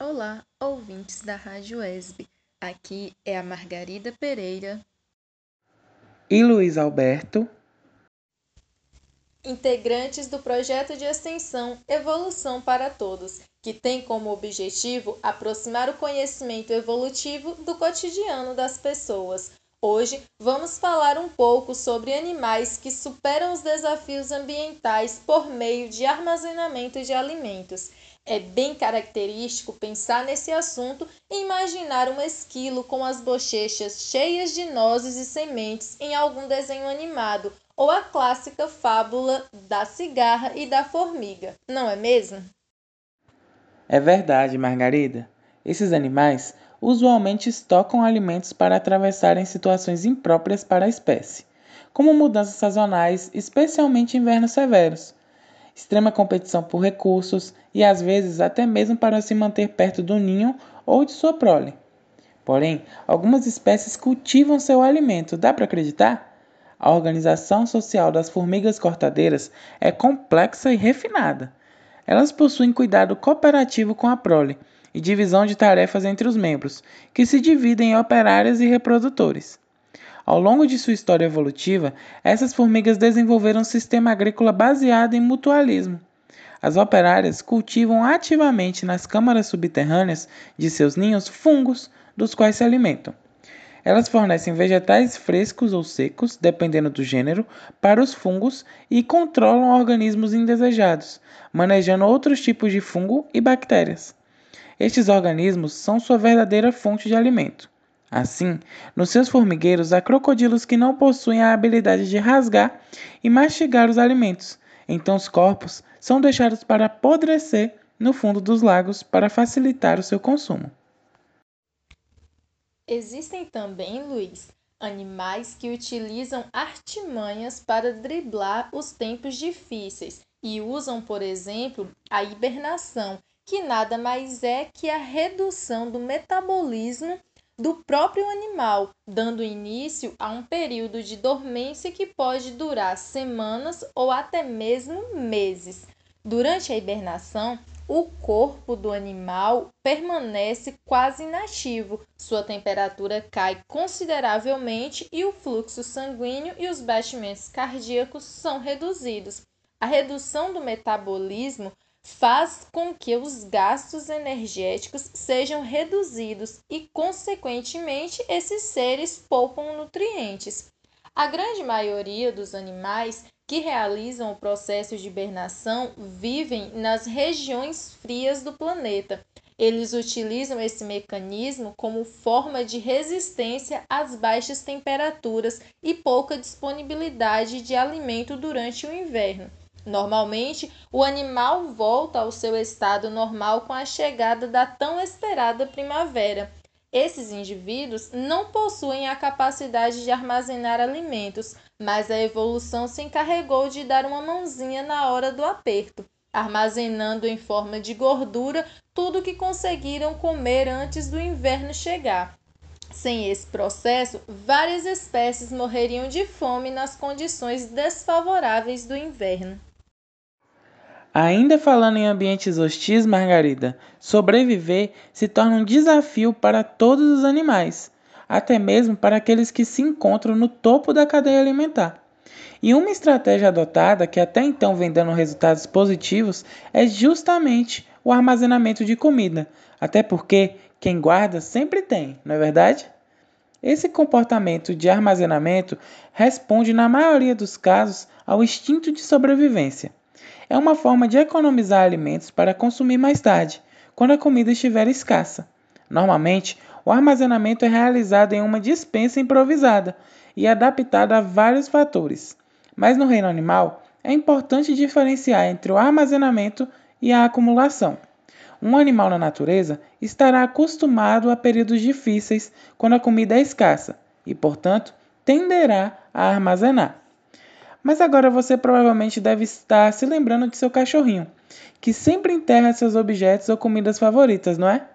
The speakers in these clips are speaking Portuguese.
Olá, ouvintes da Rádio ESB. Aqui é a Margarida Pereira e Luiz Alberto, integrantes do projeto de extensão Evolução para Todos, que tem como objetivo aproximar o conhecimento evolutivo do cotidiano das pessoas. Hoje vamos falar um pouco sobre animais que superam os desafios ambientais por meio de armazenamento de alimentos. É bem característico pensar nesse assunto e imaginar um esquilo com as bochechas cheias de nozes e sementes em algum desenho animado, ou a clássica fábula da cigarra e da formiga, não é mesmo? É verdade, Margarida. Esses animais usualmente estocam alimentos para atravessarem situações impróprias para a espécie, como mudanças sazonais, especialmente invernos severos extrema competição por recursos e às vezes até mesmo para se manter perto do ninho ou de sua prole. Porém, algumas espécies cultivam seu alimento, dá para acreditar? A organização social das formigas cortadeiras é complexa e refinada. Elas possuem cuidado cooperativo com a prole e divisão de tarefas entre os membros, que se dividem em operárias e reprodutores. Ao longo de sua história evolutiva, essas formigas desenvolveram um sistema agrícola baseado em mutualismo. As operárias cultivam ativamente nas câmaras subterrâneas de seus ninhos fungos, dos quais se alimentam. Elas fornecem vegetais frescos ou secos, dependendo do gênero, para os fungos e controlam organismos indesejados, manejando outros tipos de fungo e bactérias. Estes organismos são sua verdadeira fonte de alimento. Assim, nos seus formigueiros há crocodilos que não possuem a habilidade de rasgar e mastigar os alimentos, então os corpos são deixados para apodrecer no fundo dos lagos para facilitar o seu consumo. Existem também, Luiz, animais que utilizam artimanhas para driblar os tempos difíceis e usam, por exemplo, a hibernação, que nada mais é que a redução do metabolismo do próprio animal, dando início a um período de dormência que pode durar semanas ou até mesmo meses. Durante a hibernação, o corpo do animal permanece quase inativo, sua temperatura cai consideravelmente e o fluxo sanguíneo e os batimentos cardíacos são reduzidos. A redução do metabolismo faz com que os gastos energéticos sejam reduzidos e, consequentemente, esses seres poupam nutrientes. A grande maioria dos animais que realizam o processo de hibernação vivem nas regiões frias do planeta. Eles utilizam esse mecanismo como forma de resistência às baixas temperaturas e pouca disponibilidade de alimento durante o inverno. Normalmente, o animal volta ao seu estado normal com a chegada da tão esperada primavera. Esses indivíduos não possuem a capacidade de armazenar alimentos, mas a evolução se encarregou de dar uma mãozinha na hora do aperto, armazenando em forma de gordura tudo que conseguiram comer antes do inverno chegar. Sem esse processo, várias espécies morreriam de fome nas condições desfavoráveis do inverno. Ainda falando em ambientes hostis, Margarida, sobreviver se torna um desafio para todos os animais, até mesmo para aqueles que se encontram no topo da cadeia alimentar. E uma estratégia adotada que até então vem dando resultados positivos é justamente o armazenamento de comida, até porque quem guarda sempre tem, não é verdade? Esse comportamento de armazenamento responde, na maioria dos casos, ao instinto de sobrevivência é uma forma de economizar alimentos para consumir mais tarde, quando a comida estiver escassa. Normalmente, o armazenamento é realizado em uma dispensa improvisada e adaptada a vários fatores. Mas no reino animal, é importante diferenciar entre o armazenamento e a acumulação. Um animal na natureza estará acostumado a períodos difíceis quando a comida é escassa e, portanto, tenderá a armazenar. Mas agora você provavelmente deve estar se lembrando de seu cachorrinho, que sempre enterra seus objetos ou comidas favoritas, não é?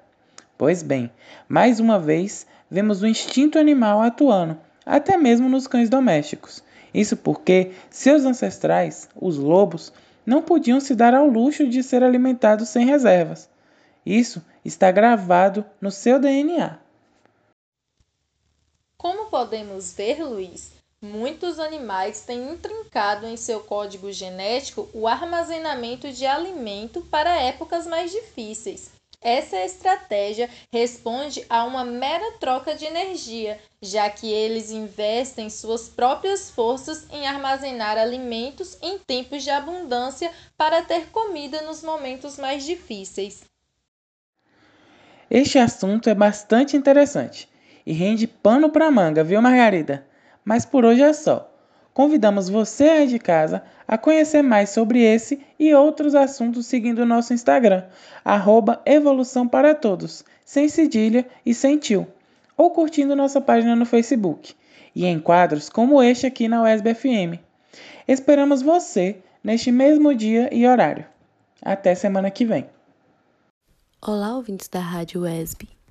Pois bem, mais uma vez vemos o instinto animal atuando, até mesmo nos cães domésticos. Isso porque seus ancestrais, os lobos, não podiam se dar ao luxo de ser alimentados sem reservas. Isso está gravado no seu DNA. Como podemos ver, Luiz, muitos animais têm intrincado em seu código genético o armazenamento de alimento para épocas mais difíceis. Essa estratégia responde a uma mera troca de energia, já que eles investem suas próprias forças em armazenar alimentos em tempos de abundância para ter comida nos momentos mais difíceis. Este assunto é bastante interessante e rende pano para manga, viu, Margarida? Mas por hoje é só. Convidamos você aí de casa a conhecer mais sobre esse e outros assuntos seguindo o nosso Instagram, arroba Evolução para Todos, sem cedilha e sem tio, ou curtindo nossa página no Facebook, e em quadros como este aqui na USB FM. Esperamos você neste mesmo dia e horário. Até semana que vem. Olá, ouvintes da Rádio UESB.